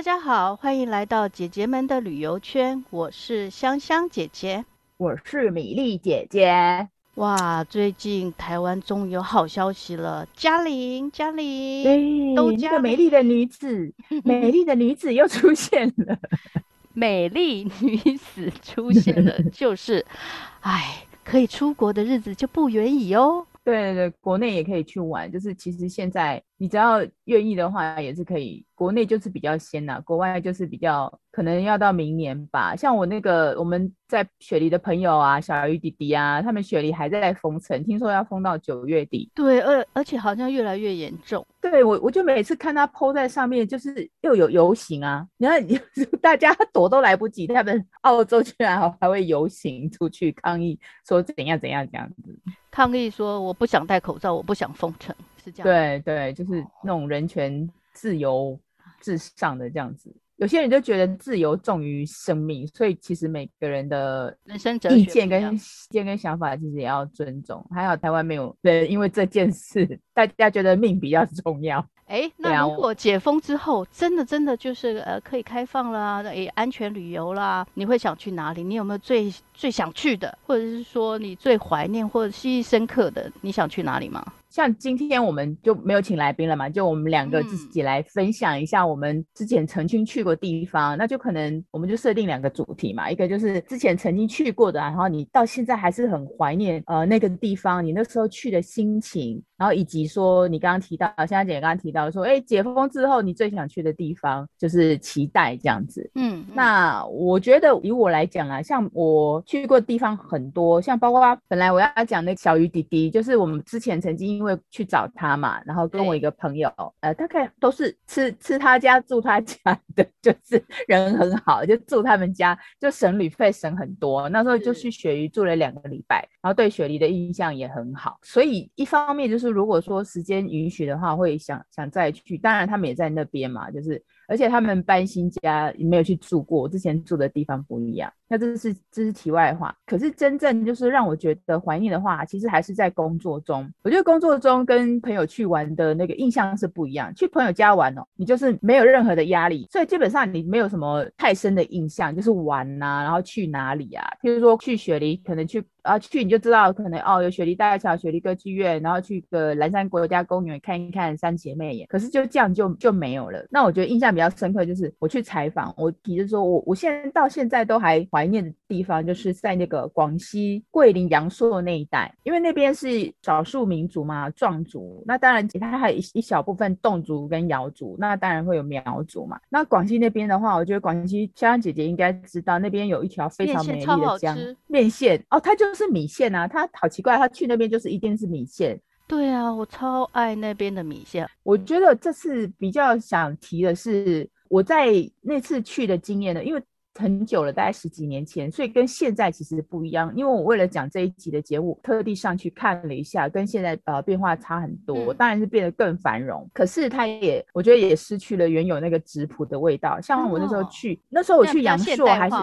大家好，欢迎来到姐姐们的旅游圈。我是香香姐姐，我是米粒姐姐。哇，最近台湾终于有好消息了，嘉玲，嘉玲，对，都这个美丽的女子，美丽的女子又出现了，美丽女子出现了，就是，哎，可以出国的日子就不远矣哦。对对对，国内也可以去玩，就是其实现在你只要愿意的话，也是可以。国内就是比较先呐、啊，国外就是比较可能要到明年吧。像我那个我们在雪梨的朋友啊，小鱼弟弟啊，他们雪梨还在封城，听说要封到九月底。对，而而且好像越来越严重。对我，我就每次看他 po 在上面，就是又有游行啊，你看 大家躲都来不及，他们澳洲居然还还会游行出去抗议，说怎样怎样这样子。抗议说我不想戴口罩，我不想封城，是这样。对对，就是那种人权自由。至上的这样子，有些人就觉得自由重于生命，所以其实每个人的人生意见跟意见跟想法其实也要尊重。还好台湾没有人因为这件事，大家觉得命比较重要。哎、欸，那如果解封之后，真的真的就是呃可以开放了，哎，安全旅游啦，你会想去哪里？你有没有最最想去的，或者是说你最怀念或者记忆深刻的，你想去哪里吗？像今天我们就没有请来宾了嘛，就我们两个自己来分享一下我们之前曾经去过地方，嗯、那就可能我们就设定两个主题嘛，一个就是之前曾经去过的，然后你到现在还是很怀念呃那个地方，你那时候去的心情，然后以及说你刚刚提到，香香姐刚刚提到说，哎，解封之后你最想去的地方，就是期待这样子。嗯，那我觉得以我来讲啊，像我去过的地方很多，像包括本来我要讲那个小鱼弟弟，就是我们之前曾经。因为去找他嘛，然后跟我一个朋友，呃，大概都是吃吃他家住他家的，就是人很好，就住他们家，就省旅费省很多。那时候就去雪梨住了两个礼拜，然后对雪梨的印象也很好。所以一方面就是如果说时间允许的话，会想想再去。当然他们也在那边嘛，就是而且他们搬新家，没有去住过，之前住的地方不一样。那这是这是题外话，可是真正就是让我觉得怀念的话，其实还是在工作中。我觉得工作中跟朋友去玩的那个印象是不一样。去朋友家玩哦，你就是没有任何的压力，所以基本上你没有什么太深的印象，就是玩呐、然后去哪里啊？譬如说去雪梨，可能去。啊，去你就知道，可能哦，有雪梨大桥、雪梨歌剧院，然后去个蓝山国家公园看一看三姐妹也。可是就这样就就没有了。那我觉得印象比较深刻，就是我去采访，我提着说我我现在到现在都还怀念的地方，就是在那个广西桂林阳朔那一带，因为那边是少数民族嘛，壮族。那当然，其他还有一一小部分侗族跟瑶族，那当然会有苗族嘛。那广西那边的话，我觉得广西香香姐姐应该知道，那边有一条非常美丽的江面线哦，它就。是米线啊，它好奇怪，他去那边就是一定是米线。对啊，我超爱那边的米线。我觉得这次比较想提的是我在那次去的经验呢，因为。很久了，大概十几年前，所以跟现在其实不一样。因为我为了讲这一集的节目，特地上去看了一下，跟现在呃变化差很多。嗯、当然是变得更繁荣，可是它也我觉得也失去了原有那个质朴的味道。像我那时候去，哦、那时候我去阳朔还是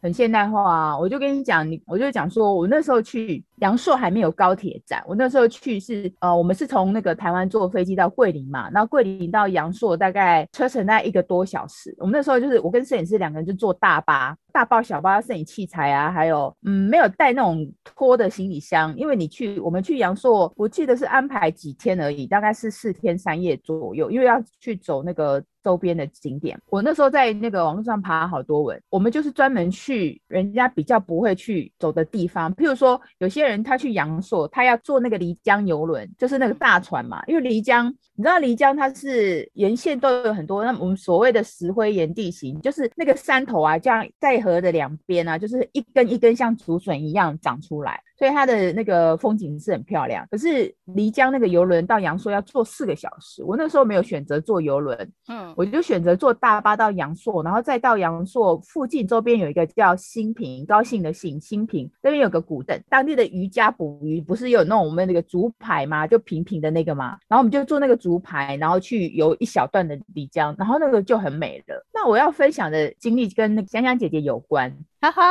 很现代化啊。我就跟你讲，你我就讲说我那时候去阳朔还没有高铁站，我那时候去是呃我们是从那个台湾坐飞机到桂林嘛，然后桂林到阳朔大概车程大概一个多小时。我们那时候就是我跟摄影师两个人就坐大巴，大包小包摄影器材啊，还有嗯，没有带那种拖的行李箱，因为你去我们去阳朔，我记得是安排几天而已，大概是四天三夜左右，因为要去走那个。周边的景点，我那时候在那个网络上爬好多文，我们就是专门去人家比较不会去走的地方，譬如说有些人他去阳朔，他要坐那个漓江游轮，就是那个大船嘛，因为漓江，你知道漓江它是沿线都有很多，那我们所谓的石灰岩地形，就是那个山头啊，这样在河的两边啊，就是一根一根像竹笋一样长出来。所以它的那个风景是很漂亮，可是漓江那个游轮到阳朔要坐四个小时，我那时候没有选择坐游轮，嗯，我就选择坐大巴到阳朔，然后再到阳朔附近周边有一个叫兴平，高兴的兴，兴平那边有个古镇，当地的渔家捕鱼不是有那种我们那个竹排吗？就平平的那个嘛，然后我们就坐那个竹排，然后去游一小段的漓江，然后那个就很美了。那我要分享的经历跟那个香香姐姐有关。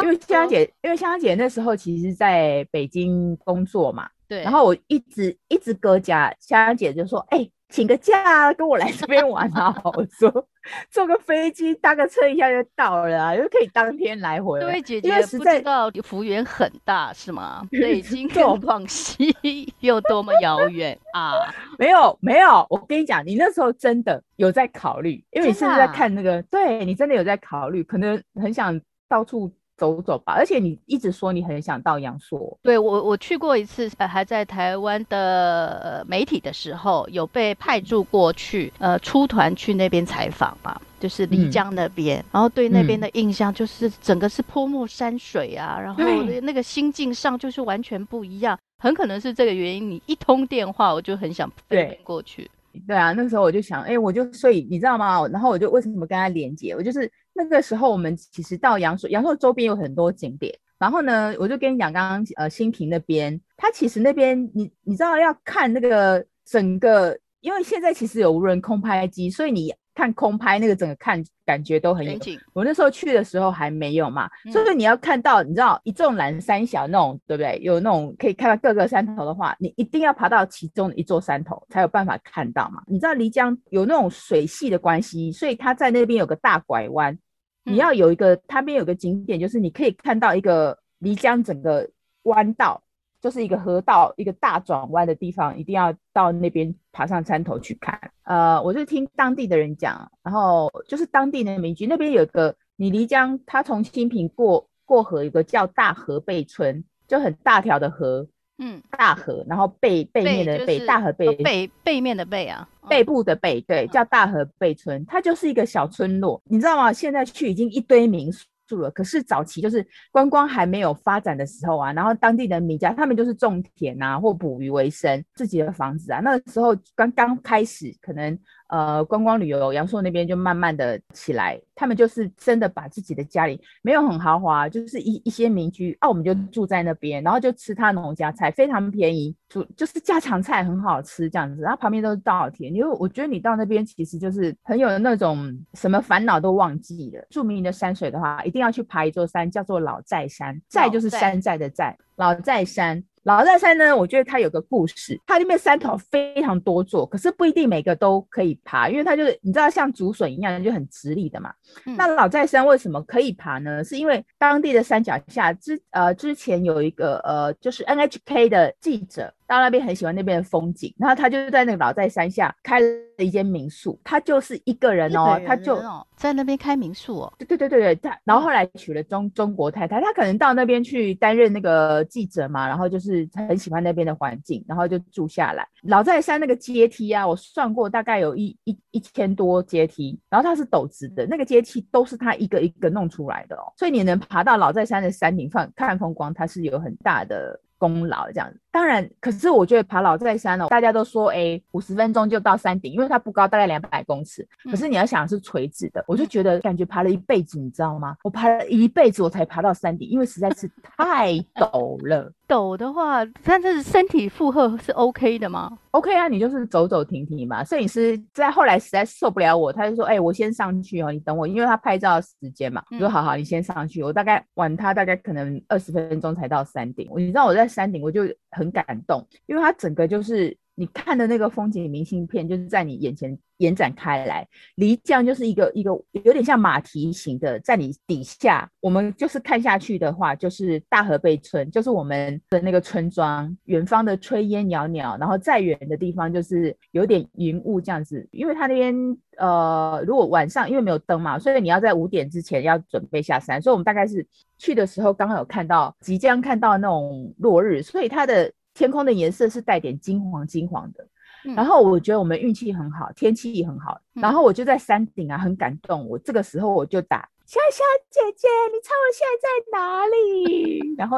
因为香香姐，因为香香姐那时候其实在北京工作嘛，对。然后我一直一直搁家，香香姐就说：“哎、欸，请个假跟我来这边玩啊！我说坐个飞机搭个车一下就到了啊，就可以当天来回。对，姐姐不知道幅员很大是吗？北京跟广西有多么遥远啊？没有没有，我跟你讲，你那时候真的有在考虑，因为你是在看那个，啊、对你真的有在考虑，可能很想到处。走走吧，而且你一直说你很想到阳朔。对，我我去过一次，还在台湾的媒体的时候，有被派驻过去，呃，出团去那边采访嘛，就是丽江那边，嗯、然后对那边的印象就是整个是泼墨山水啊，嗯、然后那个心境上就是完全不一样，很可能是这个原因。你一通电话，我就很想飞过去。对啊，那时候我就想，哎，我就所以你知道吗？然后我就为什么跟他连接？我就是那个时候我们其实到阳朔，阳朔周边有很多景点。然后呢，我就跟你讲，刚刚呃新平那边，他其实那边你你知道要看那个整个，因为现在其实有无人空拍机，所以你。看空拍那个整个看感觉都很有。我那时候去的时候还没有嘛，嗯、所以你要看到你知道一纵览三小那种对不对？有那种可以看到各个山头的话，你一定要爬到其中的一座山头才有办法看到嘛。你知道漓江有那种水系的关系，所以它在那边有个大拐弯，你要有一个它边有个景点，就是你可以看到一个漓江整个弯道。就是一个河道，一个大转弯的地方，一定要到那边爬上山头去看。呃，我就听当地的人讲，然后就是当地的民居那边有个，你漓江，它从新平过过河，有个叫大河背村，就很大条的河，嗯，大河，然后背背面的背，大河背背背面的背啊，背部的背，对，叫大河背村，它就是一个小村落，你知道吗？现在去已经一堆民宿。住了，可是早期就是观光还没有发展的时候啊，然后当地的民家他们就是种田啊，或捕鱼为生，自己的房子啊，那个时候刚刚开始可能。呃，观光旅游，阳朔那边就慢慢的起来，他们就是真的把自己的家里没有很豪华，就是一一些民居啊，我们就住在那边，然后就吃他农家菜，非常便宜，煮就是家常菜很好吃这样子，然后旁边都是稻田，因为我觉得你到那边其实就是很有那种什么烦恼都忘记了。著名的山水的话，一定要去爬一座山，叫做老寨山，寨就是山寨的寨，老寨山。老寨山呢，我觉得它有个故事，它那边山头非常多座，可是不一定每个都可以爬，因为它就是你知道像竹笋一样就很直立的嘛。嗯、那老寨山为什么可以爬呢？是因为当地的山脚下之呃之前有一个呃就是 NHK 的记者。到那边很喜欢那边的风景，然后他就在那个老寨山下开了一间民宿，他就是一个人哦，人哦他就在那边开民宿哦。对对对对对，他然后后来娶了中中国太太，他可能到那边去担任那个记者嘛，然后就是很喜欢那边的环境，然后就住下来。老寨山那个阶梯啊，我算过大概有一一一千多阶梯，然后它是陡直的，那个阶梯都是他一个一个弄出来的哦，所以你能爬到老寨山的山顶看看风光，它是有很大的。功劳这样子，当然，可是我觉得爬老寨山哦，大家都说哎，五十分钟就到山顶，因为它不高，大概两百公尺。可是你要想是垂直的，我就觉得感觉爬了一辈子，你知道吗？我爬了一辈子，我才爬到山顶，因为实在是 太陡了。陡的话，但是身体负荷是 OK 的吗？OK 啊，你就是走走停停嘛。摄影师在后来实在受不了我，他就说：“哎、欸，我先上去哦，你等我，因为他拍照时间嘛。”我说：“好好，你先上去。”我大概晚他大概可能二十分钟才到山顶。你知道我在山顶，我就很感动，因为他整个就是。你看的那个风景明信片，就是在你眼前延展开来。漓江就是一个一个有点像马蹄形的，在你底下，我们就是看下去的话，就是大河背村，就是我们的那个村庄。远方的炊烟袅袅，然后再远的地方就是有点云雾这样子。因为它那边呃，如果晚上因为没有灯嘛，所以你要在五点之前要准备下山。所以我们大概是去的时候刚好有看到即将看到那种落日，所以它的。天空的颜色是带点金黄金黄的，嗯、然后我觉得我们运气很好，天气也很好，嗯、然后我就在山顶啊，很感动。我这个时候我就打香香姐姐，你猜我现在在哪里？然后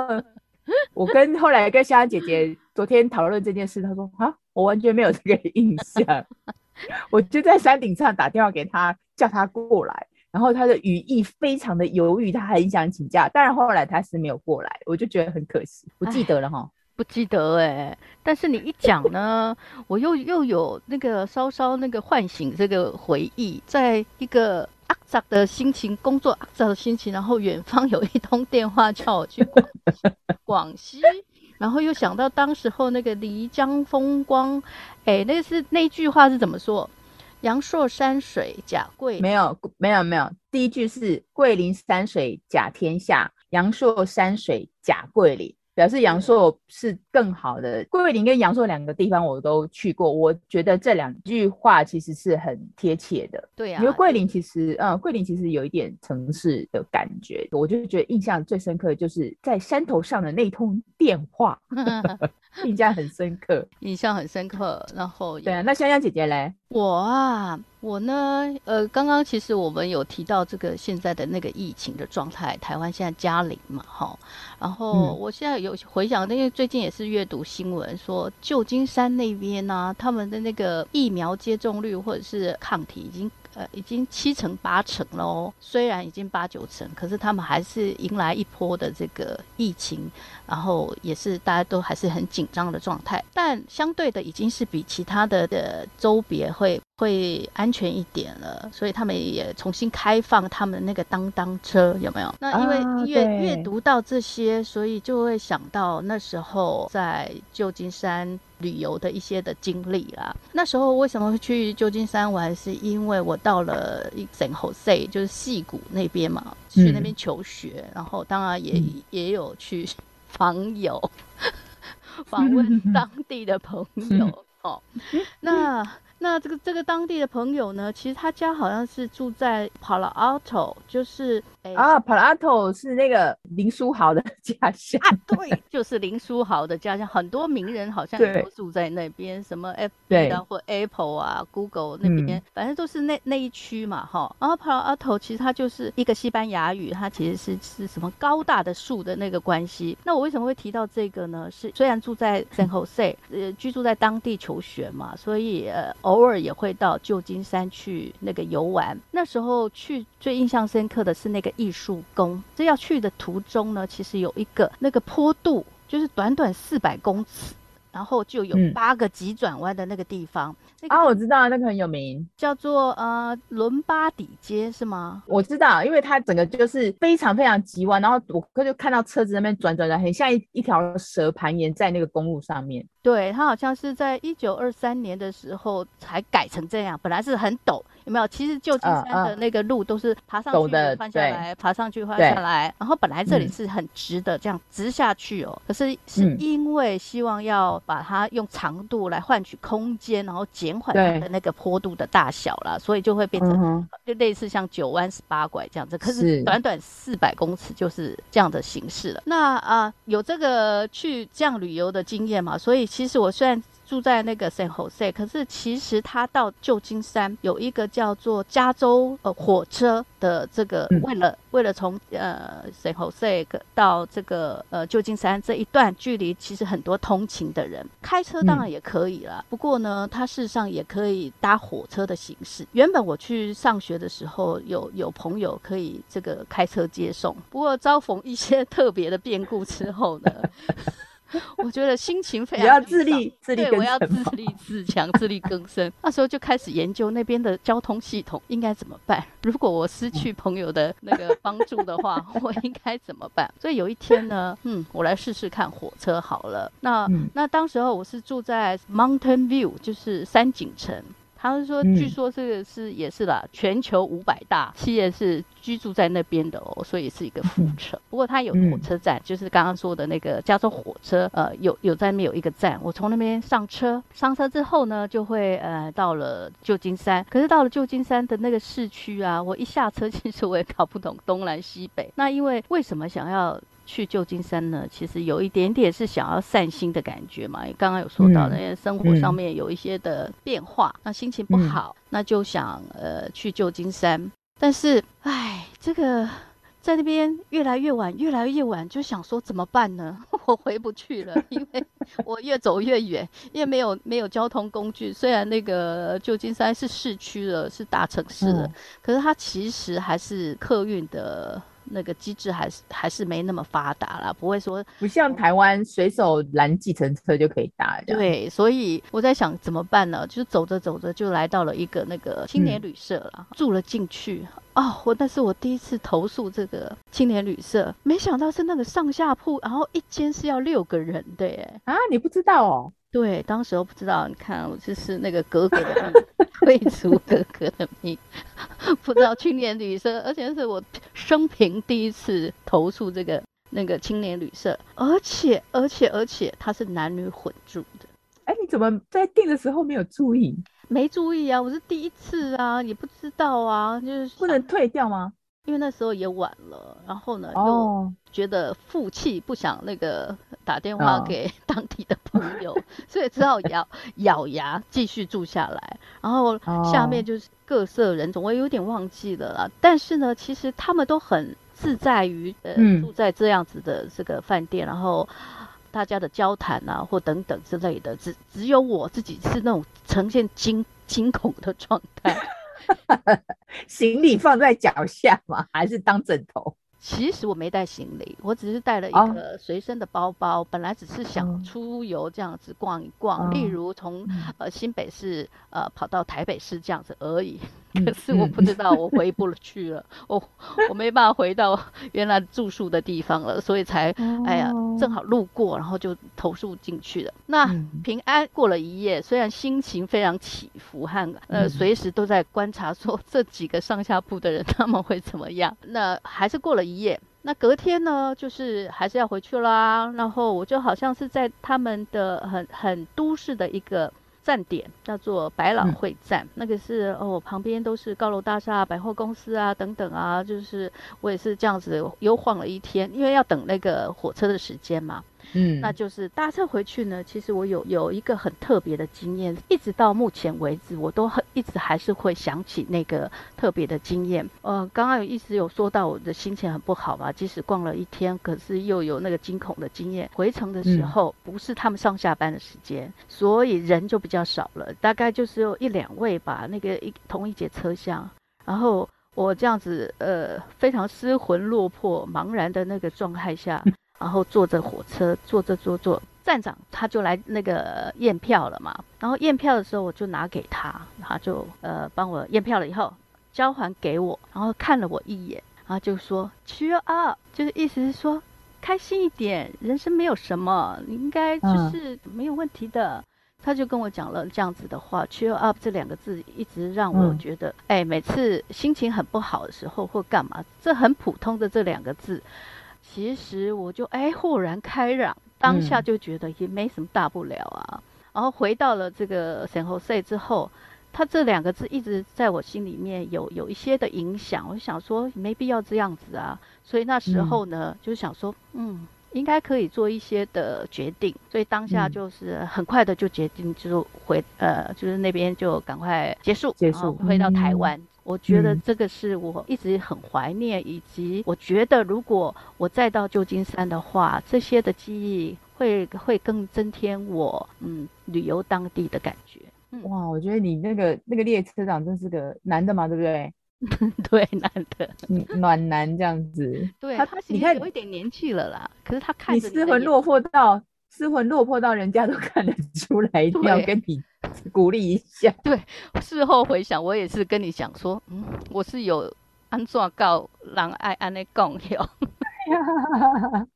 我跟后来跟香香姐姐昨天讨论这件事，她说啊，我完全没有这个印象。我就在山顶上打电话给她，叫她过来，然后她的语意非常的犹豫，她很想请假，但是后来她是没有过来，我就觉得很可惜，不记得了哈。不记得哎、欸，但是你一讲呢，我又又有那个稍稍那个唤醒这个回忆，在一个阿杂的心情，工作阿杂的心情，然后远方有一通电话叫我去广广西。然后又想到当时候那个漓江风光，哎，那是那句话是怎么说？阳朔山水甲桂林。没有没有没有，第一句是桂林山水甲天下，阳朔山水甲桂林。表示阳朔是更好的，桂林跟阳朔两个地方我都去过，我觉得这两句话其实是很贴切的。对呀、啊，因为桂林其实，嗯，桂林其实有一点城市的感觉，我就觉得印象最深刻的就是在山头上的那通电话，印象很深刻，印象很深刻。然后，对啊，那香香姐姐嘞？我啊，我呢，呃，刚刚其实我们有提到这个现在的那个疫情的状态，台湾现在加零嘛，哈，然后我现在有回想，因为最近也是阅读新闻说，旧金山那边呢、他们的那个疫苗接种率或者是抗体已经。呃，已经七成八成了哦。虽然已经八九成，可是他们还是迎来一波的这个疫情，然后也是大家都还是很紧张的状态。但相对的，已经是比其他的的州别会会安全一点了。所以他们也重新开放他们那个当当车，有没有？那因为阅阅、啊、读到这些，所以就会想到那时候在旧金山。旅游的一些的经历啦，那时候为什么会去旧金山玩？是因为我到了 San Jose，就是戏谷那边嘛，去那边求学，嗯、然后当然也、嗯、也有去 访友，访问当地的朋友。嗯、哦，那。那这个这个当地的朋友呢，其实他家好像是住在 Palo Alto，就是啊，Palo Alto 是那个林书豪的家乡啊，对，就是林书豪的家乡，很多名人好像都住在那边，什么 FB 啊或 Apple 啊，Google 那边，嗯、反正都是那那一区嘛，哈。然后 Palo Alto 其实它就是一个西班牙语，它其实是是什么高大的树的那个关系。那我为什么会提到这个呢？是虽然住在 San Jose，呃，居住在当地求学嘛，所以呃。偶尔也会到旧金山去那个游玩，那时候去最印象深刻的是那个艺术宫。这要去的途中呢，其实有一个那个坡度，就是短短四百公尺。然后就有八个急转弯的那个地方。嗯、啊，我知道那个很有名，叫做呃伦巴底街是吗？我知道，因为它整个就是非常非常急弯，然后我就看到车子那边转转转，很像一一条蛇盘延在那个公路上面。对，它好像是在一九二三年的时候才改成这样，本来是很陡。有没有？其实旧金山的那个路都是爬上去换下来，爬上去换下来。然后本来这里是很直的，这样直下去哦。可是是因为希望要把它用长度来换取空间，然后减缓它的那个坡度的大小啦，所以就会变成就类似像九弯十八拐这样子。可是短短四百公尺就是这样的形式了。那啊，有这个去这样旅游的经验嘛？所以其实我虽然。住在那个 San Jose，可是其实他到旧金山有一个叫做加州呃火车的这个，为了为了从呃 San Jose 到这个呃旧金山这一段距离，其实很多通勤的人开车当然也可以了，不过呢，他事实上也可以搭火车的形式。原本我去上学的时候，有有朋友可以这个开车接送，不过遭逢一些 特别的变故之后呢。我觉得心情非常，要自立自立，对，我要自立自强，自力更生。那时候就开始研究那边的交通系统应该怎么办。如果我失去朋友的那个帮助的话，我应该怎么办？所以有一天呢，嗯，我来试试看火车好了。那那当时候我是住在 Mountain View，就是山景城。他们说，据说这个是也是啦，全球五百大企业是居住在那边的哦，所以是一个副城。不过它有火车站，就是刚刚说的那个加州火车，呃，有有在那边有一个站。我从那边上车，上车之后呢，就会呃到了旧金山。可是到了旧金山的那个市区啊，我一下车，其实我也搞不懂东南西北。那因为为什么想要？去旧金山呢，其实有一点点是想要散心的感觉嘛。刚刚有说到的，因为生活上面有一些的变化，嗯、那心情不好，嗯、那就想呃去旧金山。但是，哎，这个在那边越来越晚，越来越晚，就想说怎么办呢？我回不去了，因为我越走越远，因为没有没有交通工具。虽然那个旧金山是市区了，是大城市了，嗯、可是它其实还是客运的。那个机制还是还是没那么发达啦，不会说不像台湾随手拦计程车就可以搭。对，所以我在想怎么办呢？就是走着走着就来到了一个那个青年旅社了，嗯、住了进去。哦，我那是我第一次投诉这个青年旅社，没想到是那个上下铺，然后一间是要六个人的耶。啊，你不知道哦？对，当时我不知道。你看，我就是那个格格的命，贵族 格格的命，不知道青年旅社，而且是我生平第一次投诉这个那个青年旅社，而且而且而且它是男女混住的。哎，你怎么在订的时候没有注意？没注意啊，我是第一次啊，也不知道啊，就是不能退掉吗？因为那时候也晚了，然后呢，又觉得负气，不想那个打电话给当地的朋友，哦、所以只好咬咬牙继续住下来。然后下面就是各色人种，我有点忘记了啦。但是呢，其实他们都很自在于呃住在这样子的这个饭店，嗯、然后大家的交谈啊或等等之类的，只只有我自己是那种呈现惊惊恐的状态。行李放在脚下嘛？还是当枕头？其实我没带行李，我只是带了一个随身的包包。Oh. 本来只是想出游这样子逛一逛，oh. 例如从呃新北市呃跑到台北市这样子而已。可是我不知道我回不去了，我 我没办法回到原来住宿的地方了，所以才哎呀正好路过，然后就投诉进去了。那平安过了一夜，虽然心情非常起伏和呃随时都在观察说这几个上下铺的人他们会怎么样，那还是过了一夜。那隔天呢，就是还是要回去啦。然后我就好像是在他们的很很都市的一个。站点叫做百老汇站，嗯、那个是哦，旁边都是高楼大厦、百货公司啊等等啊，就是我也是这样子悠晃了一天，因为要等那个火车的时间嘛。嗯，那就是搭车回去呢。其实我有有一个很特别的经验，一直到目前为止，我都很一直还是会想起那个特别的经验。呃，刚刚有一直有说到我的心情很不好嘛，即使逛了一天，可是又有那个惊恐的经验。回程的时候，不是他们上下班的时间，嗯、所以人就比较少了，大概就是有一两位吧。那个一同一节车厢，然后我这样子呃非常失魂落魄、茫然的那个状态下。然后坐着火车，坐着坐坐，站长他就来那个验票了嘛。然后验票的时候，我就拿给他，他就呃帮我验票了以后，交还给我，然后看了我一眼，然后就说 cheer up，就是意思是说开心一点，人生没有什么，你应该就是没有问题的。嗯、他就跟我讲了这样子的话，cheer up 这两个字一直让我觉得，哎、嗯，每次心情很不好的时候或干嘛，这很普通的这两个字。其实我就哎豁然开朗，当下就觉得也没什么大不了啊。嗯、然后回到了这个 San Jose 之后，他这两个字一直在我心里面有有一些的影响。我想说没必要这样子啊，所以那时候呢，嗯、就想说嗯，应该可以做一些的决定。所以当下就是很快的就决定，就回呃，就是那边就赶快结束，结束回到台湾。嗯我觉得这个是我一直很怀念，嗯、以及我觉得如果我再到旧金山的话，这些的记忆会会更增添我嗯旅游当地的感觉。嗯、哇，我觉得你那个那个列车长真是个男的嘛，对不对？对，男的，暖男这样子。对，他他其实有一点年纪了啦，可是他看着你失魂落魄到失魂落魄到人家都看得出来，一定要跟你。鼓励一下，对，事后回想，我也是跟你讲说，嗯，我是有安怎告人爱安的讲哟。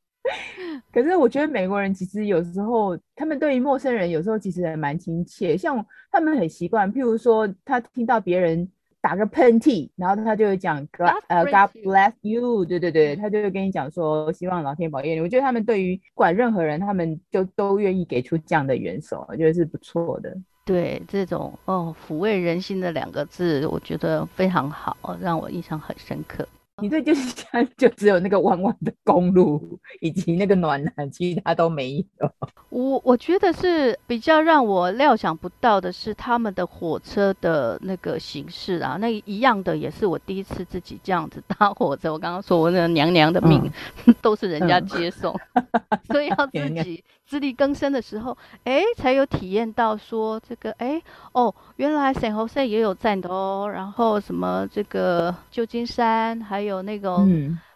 可是我觉得美国人其实有时候，他们对于陌生人有时候其实还蛮亲切，像他们很习惯，譬如说他听到别人打个喷嚏，然后他就会讲 God 呃 God bless you，对对对，他就会跟你讲说希望老天保佑你。我觉得他们对于管任何人，他们就都愿意给出这样的援手，我觉得是不错的。对这种哦，抚慰人心的两个字，我觉得非常好，让我印象很深刻。你对，就是就只有那个弯弯的公路以及那个暖男，其他都没有。我我觉得是比较让我料想不到的是他们的火车的那个形式啊，那一样的也是我第一次自己这样子搭火车。我刚刚说我那个娘娘的命、嗯、都是人家接送，嗯、所以要 自己自力更生的时候，哎，才有体验到说这个哎哦，原来 San Jose 也有站的哦，然后什么这个旧金山还有。有那种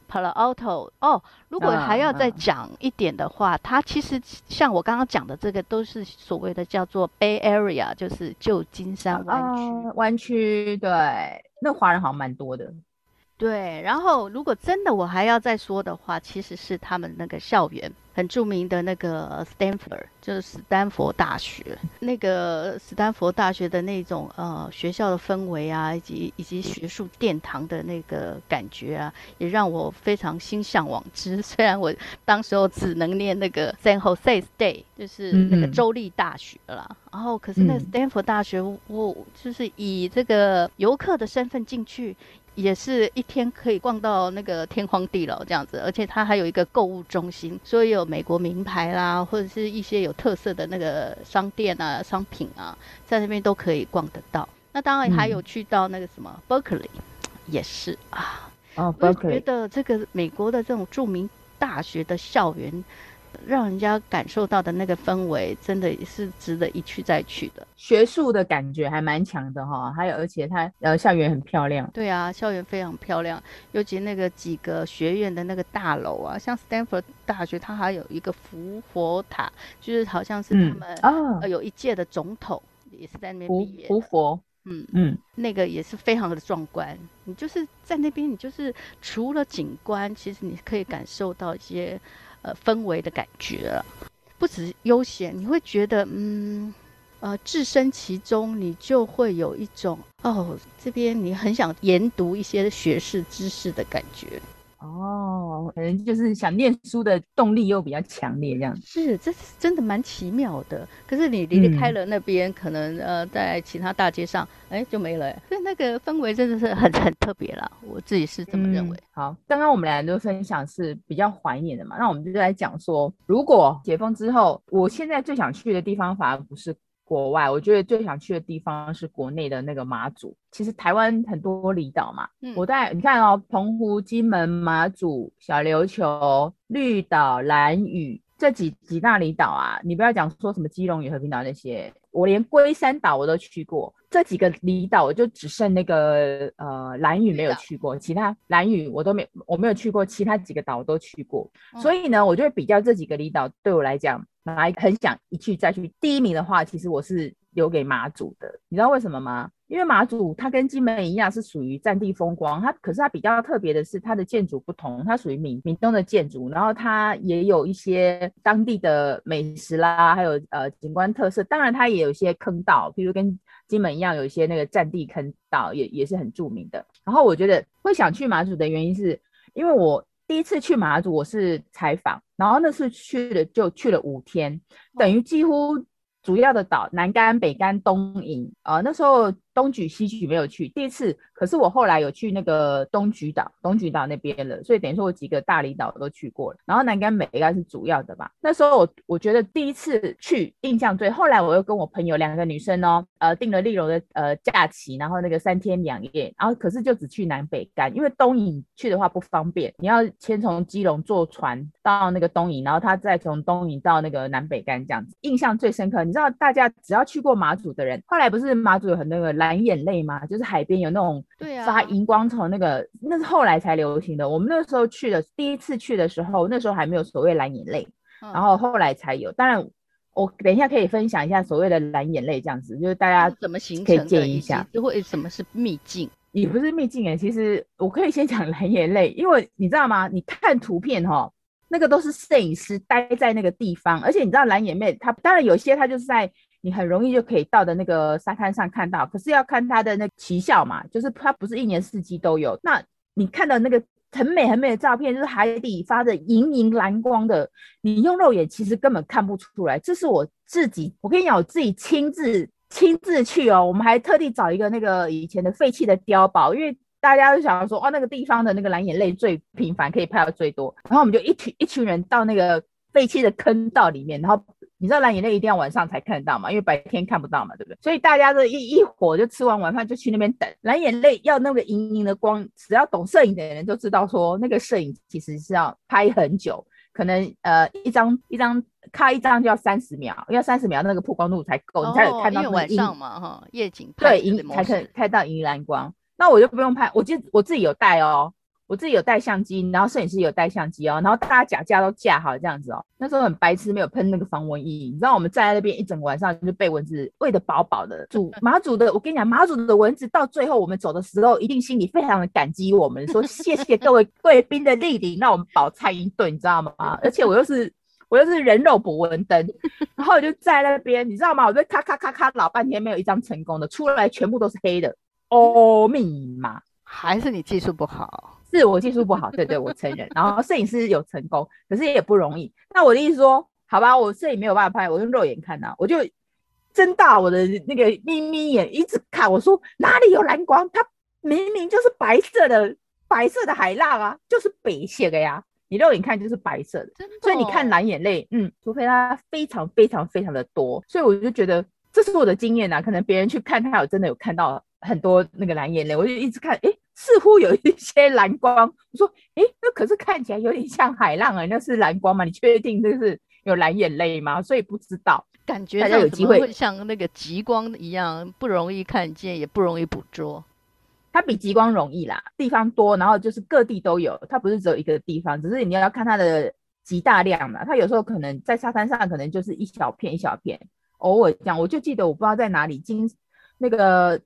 Palo Alto 哦，如果还要再讲一点的话，嗯嗯、它其实像我刚刚讲的这个，都是所谓的叫做 Bay Area，就是旧金山湾区。湾区、啊、对，那华人好像蛮多的。对，然后如果真的我还要再说的话，其实是他们那个校园很著名的那个 Stanford，就是斯丹佛大学。那个斯丹佛大学的那种呃学校的氛围啊，以及以及学术殿堂的那个感觉啊，也让我非常心向往之。虽然我当时候只能念那个 San Jose State，就是那个州立大学啦。嗯、然后可是那个 Stanford 大学，我就是以这个游客的身份进去。也是一天可以逛到那个天荒地老这样子，而且它还有一个购物中心，所以有美国名牌啦，或者是一些有特色的那个商店啊、商品啊，在那边都可以逛得到。那当然还有去到那个什么 Berkeley，也是啊。哦，我觉得这个美国的这种著名大学的校园。让人家感受到的那个氛围，真的是值得一去再去的。学术的感觉还蛮强的哈，还有而且它呃校园很漂亮。对啊，校园非常漂亮，尤其那个几个学院的那个大楼啊，像 Stanford 大学，它还有一个福佛塔，就是好像是他们、嗯哦、有一届的总统也是在那边毕业。胡佛，嗯嗯，那个也是非常的壮观。你就是在那边，你就是除了景观，其实你可以感受到一些。呃，氛围的感觉了，不止悠闲，你会觉得，嗯，呃，置身其中，你就会有一种，哦，这边你很想研读一些学士知识的感觉。哦，可能就是想念书的动力又比较强烈，这样是，这是真的蛮奇妙的。可是你离开了那边，嗯、可能呃，在其他大街上，哎，就没了。所以那个氛围真的是很很特别啦，我自己是这么认为。嗯、好，刚刚我们俩都分享是比较怀念的嘛，那我们就来讲说，如果解封之后，我现在最想去的地方反而不是。国外，我觉得最想去的地方是国内的那个马祖。其实台湾很多离岛嘛，嗯、我在你看哦，澎湖、金门、马祖、小琉球、绿岛、蓝屿这几几大离岛啊，你不要讲说什么基隆与、和平岛那些，我连龟山岛我都去过。这几个离岛，我就只剩那个呃兰屿没有去过，其他兰屿我都没我没有去过，其他几个岛我都去过。嗯、所以呢，我就会比较这几个离岛对我来讲。哪一个很想一去再去？第一名的话，其实我是留给马祖的。你知道为什么吗？因为马祖它跟金门一样是属于战地风光，它可是它比较特别的是它的建筑不同，它属于闽闽东的建筑，然后它也有一些当地的美食啦，还有呃景观特色。当然它也有一些坑道，比如跟金门一样有一些那个战地坑道，也也是很著名的。然后我觉得会想去马祖的原因是因为我。第一次去马祖，我是采访，然后那次去的就去了五天，等于几乎主要的岛南干、北干、东引啊，那时候。东莒西莒没有去，第一次，可是我后来有去那个东莒岛，东莒岛那边了，所以等于说我几个大离岛都去过了，然后南竿北竿是主要的吧。那时候我我觉得第一次去印象最，后来我又跟我朋友两个女生哦，呃订了丽楼的呃假期，然后那个三天两夜，然后可是就只去南北竿，因为东引去的话不方便，你要先从基隆坐船到那个东引，然后他再从东引到那个南北竿这样子。印象最深刻，你知道大家只要去过马祖的人，后来不是马祖有很那个。蓝眼泪嘛，就是海边有那种发荧光虫，那个、啊、那是后来才流行的。我们那时候去的第一次去的时候，那时候还没有所谓蓝眼泪，嗯、然后后来才有。当然，我等一下可以分享一下所谓的蓝眼泪这样子，就是大家怎么形成，可以建议一下，为什么是秘境？也不是秘境哎，其实我可以先讲蓝眼泪，因为你知道吗？你看图片哈，那个都是摄影师待在那个地方，而且你知道蓝眼泪，它当然有些它就是在。你很容易就可以到的那个沙滩上看到，可是要看它的那奇效嘛，就是它不是一年四季都有。那你看到那个很美很美的照片，就是海底发着莹莹蓝光的，你用肉眼其实根本看不出来。这是我自己，我跟你讲，我自己亲自亲自去哦，我们还特地找一个那个以前的废弃的碉堡，因为大家都想要说，哦，那个地方的那个蓝眼泪最频繁，可以拍到最多。然后我们就一群一群人到那个废弃的坑道里面，然后。你知道蓝眼泪一定要晚上才看得到嘛？因为白天看不到嘛，对不对？所以大家都一一伙就吃完晚饭就去那边等。蓝眼泪要那个莹莹的光，只要懂摄影的人都知道说，那个摄影其实是要拍很久，可能呃一张一张咔一张就要三十秒，要三十秒那个曝光度才够，哦、你才有看到晚上嘛，哈，夜景拍对，才可以看到银蓝光。那我就不用拍，我就我自己有带哦。我自己有带相机，然后摄影师有带相机哦，然后大家脚架都架好这样子哦。那时候很白痴，没有喷那个防蚊液，你知道我们站在那边一整个晚上就被蚊子喂得饱饱的。主马祖的，我跟你讲，马祖的蚊子到最后我们走的时候，一定心里非常的感激我们，说谢谢各位 贵宾的莅临，让我们饱餐一顿，你知道吗？而且我又是。我又是人肉捕蚊灯，然后我就在那边，你知道吗？我就咔咔咔咔老半天，没有一张成功的，出来全部都是黑的。哦，密码还是你技术不好？是我技术不好，对对，我承认。然后摄影师有成功，可是也不容易。那我的意思说，好吧，我摄影没有办法拍，我用肉眼看呐、啊，我就睁大我的那个眯眯眼，一直看。我说哪里有蓝光？它明明就是白色的，白色的海浪啊，就是北斜的呀。你肉眼看就是白色的，的哦、所以你看蓝眼泪，嗯，除非它非常非常非常的多，所以我就觉得这是我的经验呐、啊。可能别人去看他有真的有看到很多那个蓝眼泪，我就一直看，哎、欸，似乎有一些蓝光。我说，哎、欸，那可是看起来有点像海浪啊，那是蓝光吗？你确定这是有蓝眼泪吗？所以不知道，感觉大家有机会像那个极光一样不容易看见，也不容易捕捉。它比极光容易啦，地方多，然后就是各地都有，它不是只有一个地方，只是你要看它的极大量嘛。它有时候可能在沙滩上，可能就是一小片一小片，偶尔这样。我就记得我不知道在哪里，金那个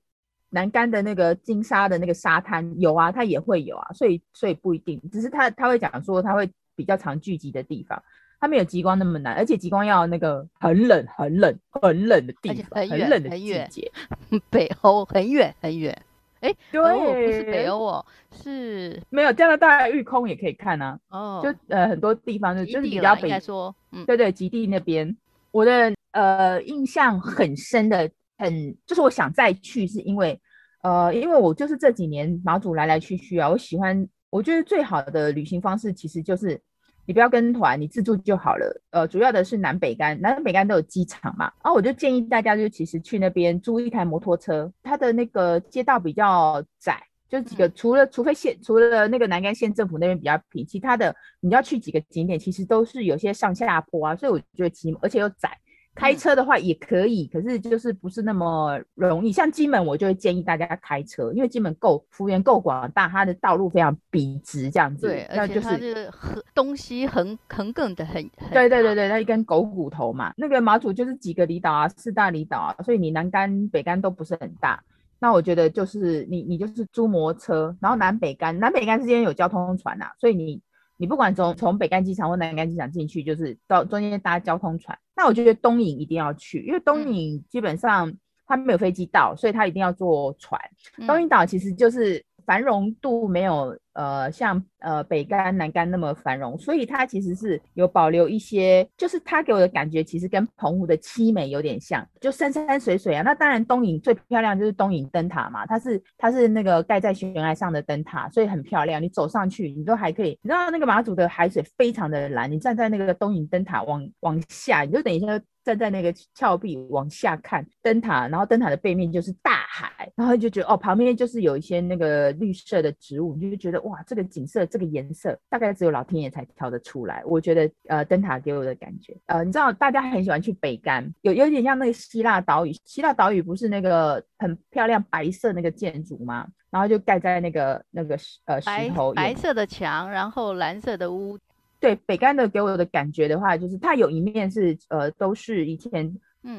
南竿的那个金沙的那个沙滩有啊，它也会有啊，所以所以不一定，只是它它会讲说它会比较常聚集的地方，它没有极光那么难，而且极光要那个很冷很冷很冷的地方，很，很冷的季节，北欧很远很远。哎，对、哦，不是北欧哦，是没有加拿大玉空也可以看啊。哦，就呃很多地方就就是比较北，说，嗯，对对，极地那边，我的呃印象很深的，很就是我想再去，是因为呃因为我就是这几年马祖来来去去啊，我喜欢，我觉得最好的旅行方式其实就是。你不要跟团，你自助就好了。呃，主要的是南北干，南北干都有机场嘛。然后我就建议大家，就其实去那边租一台摩托车，它的那个街道比较窄，就几个，除了除非县，除了那个南干县政府那边比较平，其他的你要去几个景点，其实都是有些上下坡啊，所以我觉得骑，而且又窄。开车的话也可以，可是就是不是那么容易。像金门，我就会建议大家开车，因为金门够幅员够广大，它的道路非常笔直，这样子。对，而且它是横东西横横亘的很。对对对对，它一根狗骨头嘛。那个马祖就是几个离岛啊，四大离岛啊，所以你南干北干都不是很大。那我觉得就是你你就是租摩托车，然后南北干南北干之间有交通船啊，所以你。你不管从从北干机场或南干机场进去，就是到中间搭交通船。那我觉得东引一定要去，因为东引基本上它没有飞机到，所以它一定要坐船。嗯、东引岛其实就是。繁荣度没有呃像呃北竿南竿那么繁荣，所以它其实是有保留一些，就是它给我的感觉其实跟澎湖的七美有点像，就山山水水啊。那当然东引最漂亮就是东引灯塔嘛，它是它是那个盖在悬崖上的灯塔，所以很漂亮。你走上去，你都还可以，你知道那个马祖的海水非常的蓝，你站在那个东引灯塔往往下，你就等一下。站在那个峭壁往下看灯塔，然后灯塔的背面就是大海，然后就觉得哦，旁边就是有一些那个绿色的植物，你就觉得哇，这个景色，这个颜色大概只有老天爷才挑得出来。我觉得呃，灯塔给我的感觉，呃，你知道大家很喜欢去北干，有有点像那个希腊岛屿，希腊岛屿不是那个很漂亮白色那个建筑吗？然后就盖在那个那个呃石头白，白色的墙，然后蓝色的屋。对北干的给我的感觉的话，就是它有一面是呃都是以前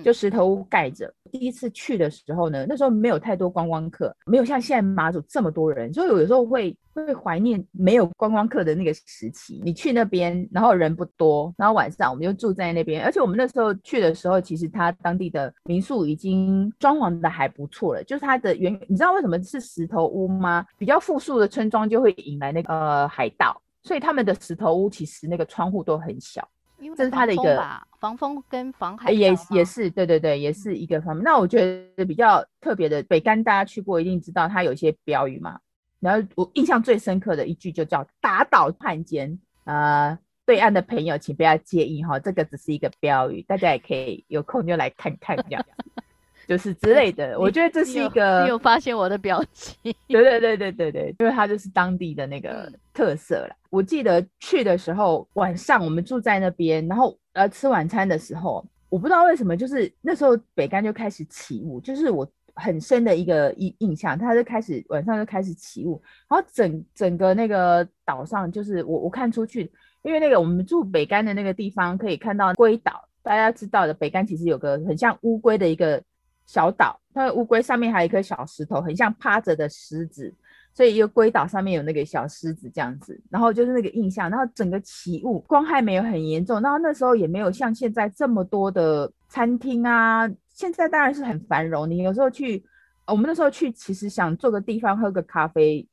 就石头屋盖着。第一次去的时候呢，那时候没有太多观光客，没有像现在马祖这么多人，所以有时候会会怀念没有观光客的那个时期。你去那边，然后人不多，然后晚上我们就住在那边，而且我们那时候去的时候，其实它当地的民宿已经装潢的还不错了，就是它的原你知道为什么是石头屋吗？比较富庶的村庄就会引来那个呃海盗。所以他们的石头屋其实那个窗户都很小，因为这是它的一个防风跟防海也也是对对对，也是一个方面。那我觉得比较特别的北干，大家去过一定知道它有一些标语嘛。然后我印象最深刻的一句就叫“打倒汉奸”。呃，对岸的朋友请不要介意哈，这个只是一个标语，大家也可以有空就来看看这样。就是之类的，我觉得这是一个。你有发现我的表情？对对对对对对，因为它就是当地的那个特色了。我记得去的时候，晚上我们住在那边，然后呃吃晚餐的时候，我不知道为什么，就是那时候北干就开始起雾，就是我很深的一个印印象，它就开始晚上就开始起雾，然后整整个那个岛上就是我我看出去，因为那个我们住北干的那个地方可以看到龟岛，大家知道的北干其实有个很像乌龟的一个小岛，它的乌龟上面还有一颗小石头，很像趴着的狮子。所以一个龟岛上面有那个小狮子这样子，然后就是那个印象，然后整个起雾，光害没有很严重，然后那时候也没有像现在这么多的餐厅啊，现在当然是很繁荣。你有时候去，我们那时候去其实想做个地方喝个咖啡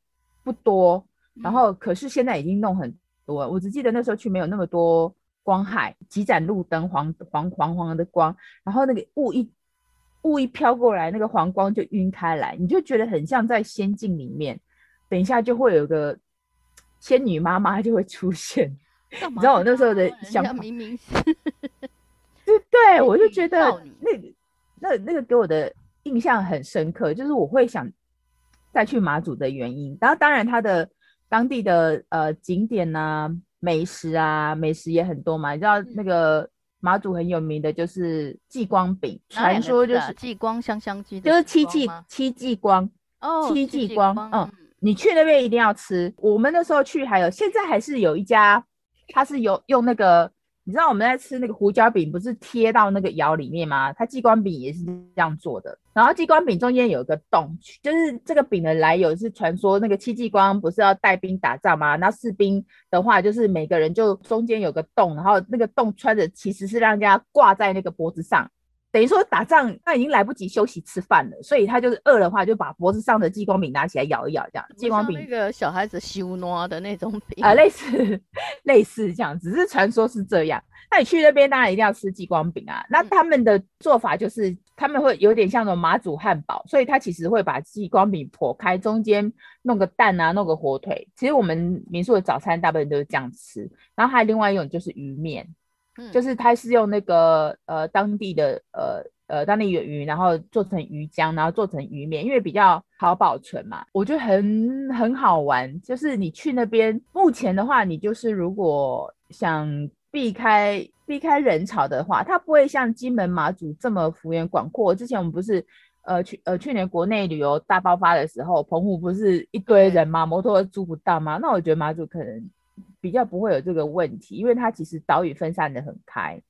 不多，然后可是现在已经弄很多了。我只记得那时候去没有那么多光害，几盏路灯黄黄黄黄的光，然后那个雾一雾一飘过来，那个黄光就晕开来，你就觉得很像在仙境里面。等一下就会有个仙女妈妈就会出现，你知道我那时候的想法，明明是，对对，我就觉得那那那个给我的印象很深刻，就是我会想再去马祖的原因。然后当然它的当地的呃景点啊、美食啊，美食也很多嘛。你知道那个马祖很有名的就是祭光饼，传说就是祭光香香鸡，就是七继七继光哦，七继光，嗯。你去那边一定要吃。我们那时候去，还有现在还是有一家，它是有用那个，你知道我们在吃那个胡椒饼，不是贴到那个窑里面吗？它鸡冠饼也是这样做的。然后鸡冠饼中间有一个洞，就是这个饼的来由是传说那个戚继光不是要带兵打仗吗？那士兵的话就是每个人就中间有个洞，然后那个洞穿着其实是让人家挂在那个脖子上。等于说打仗，他已经来不及休息吃饭了，所以他就是饿的话，就把脖子上的激光饼拿起来咬一咬，这样。激光饼那个小孩子修诺的那种 饼啊、呃，类似 类似这样，只是传说是这样。那你去那边当然一定要吃激光饼啊。那他们的做法就是他们会有点像那种马祖汉堡，所以他其实会把激光饼剖开，中间弄个蛋啊，弄个火腿。其实我们民宿的早餐大部分都是这样吃。然后还有另外一种就是鱼面。就是它是用那个呃当地的呃呃当地的鱼，然后做成鱼浆，然后做成鱼面，因为比较好保存嘛。我觉得很很好玩。就是你去那边，目前的话，你就是如果想避开避开人潮的话，它不会像金门马祖这么幅员广阔。之前我们不是呃去呃去年国内旅游大爆发的时候，澎湖不是一堆人吗？摩托租不到吗？那我觉得马祖可能。比较不会有这个问题，因为它其实岛屿分散的很开，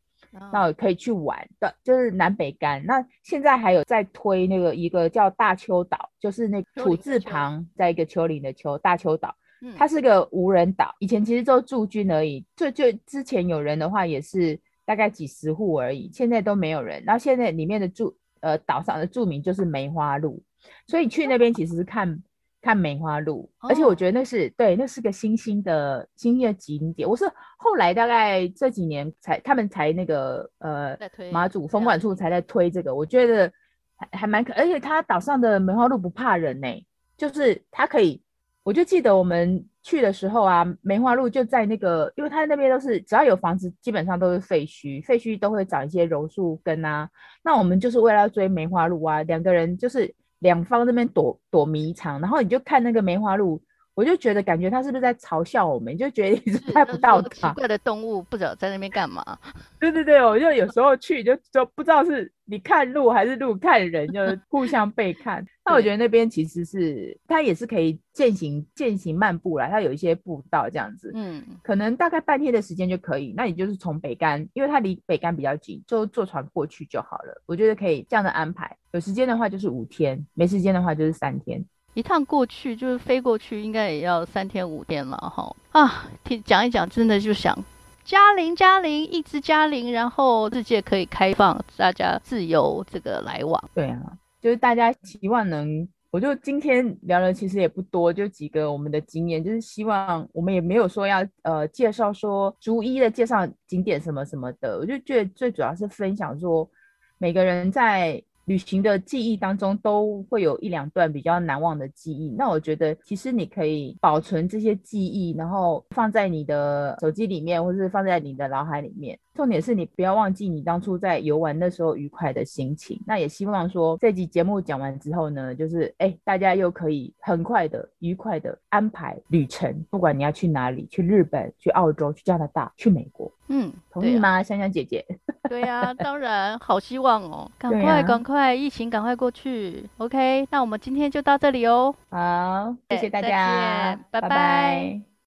那我可以去玩的，就是南北竿。那现在还有在推那个一个叫大丘岛，就是那个土字旁在一个丘陵的丘，大丘岛，它是个无人岛，以前其实都驻军而已，就就之前有人的话也是大概几十户而已，现在都没有人。然后现在里面的住呃岛上的住民就是梅花鹿，所以去那边其实是看。看梅花鹿，而且我觉得那是、哦、对，那是个新兴的新兴的景点。我是后来大概这几年才，他们才那个呃，马祖风管处才在推这个。我觉得还还蛮可，而且它岛上的梅花鹿不怕人呢、欸，就是它可以。我就记得我们去的时候啊，梅花鹿就在那个，因为它那边都是只要有房子，基本上都是废墟，废墟都会长一些榕树根啊。那我们就是为了要追梅花鹿啊，两个人就是。两方那边躲躲迷藏，然后你就看那个梅花鹿，我就觉得感觉他是不是在嘲笑我们，就觉得一直拍不到他。奇怪的动物不知道在那边干嘛。对对对，我就有时候去就就不知道是你看路还是路看人，就 互相被看。那我觉得那边其实是它也是可以健行健行漫步啦，它有一些步道这样子，嗯，可能大概半天的时间就可以。那你就是从北竿，因为它离北竿比较近，就坐船过去就好了。我觉得可以这样的安排。有时间的话就是五天，没时间的话就是三天。一趟过去就是飞过去，应该也要三天五天了哈。啊，听讲一讲，真的就想。加零加零，一直加零，然后世界可以开放，大家自由这个来往。对啊，就是大家希望能，我就今天聊的其实也不多，就几个我们的经验，就是希望我们也没有说要呃介绍说逐一的介绍景点什么什么的，我就觉得最主要是分享说每个人在。旅行的记忆当中都会有一两段比较难忘的记忆，那我觉得其实你可以保存这些记忆，然后放在你的手机里面，或是放在你的脑海里面。重点是你不要忘记你当初在游玩的时候愉快的心情。那也希望说这集节目讲完之后呢，就是哎，大家又可以很快的、愉快的安排旅程，不管你要去哪里，去日本、去澳洲、去加拿大、去美国。嗯，同意吗，香香姐姐？对呀、啊，当然，好希望哦，赶快赶、啊、快，疫情赶快过去。OK，那我们今天就到这里哦。好，谢谢大家，拜拜。拜拜。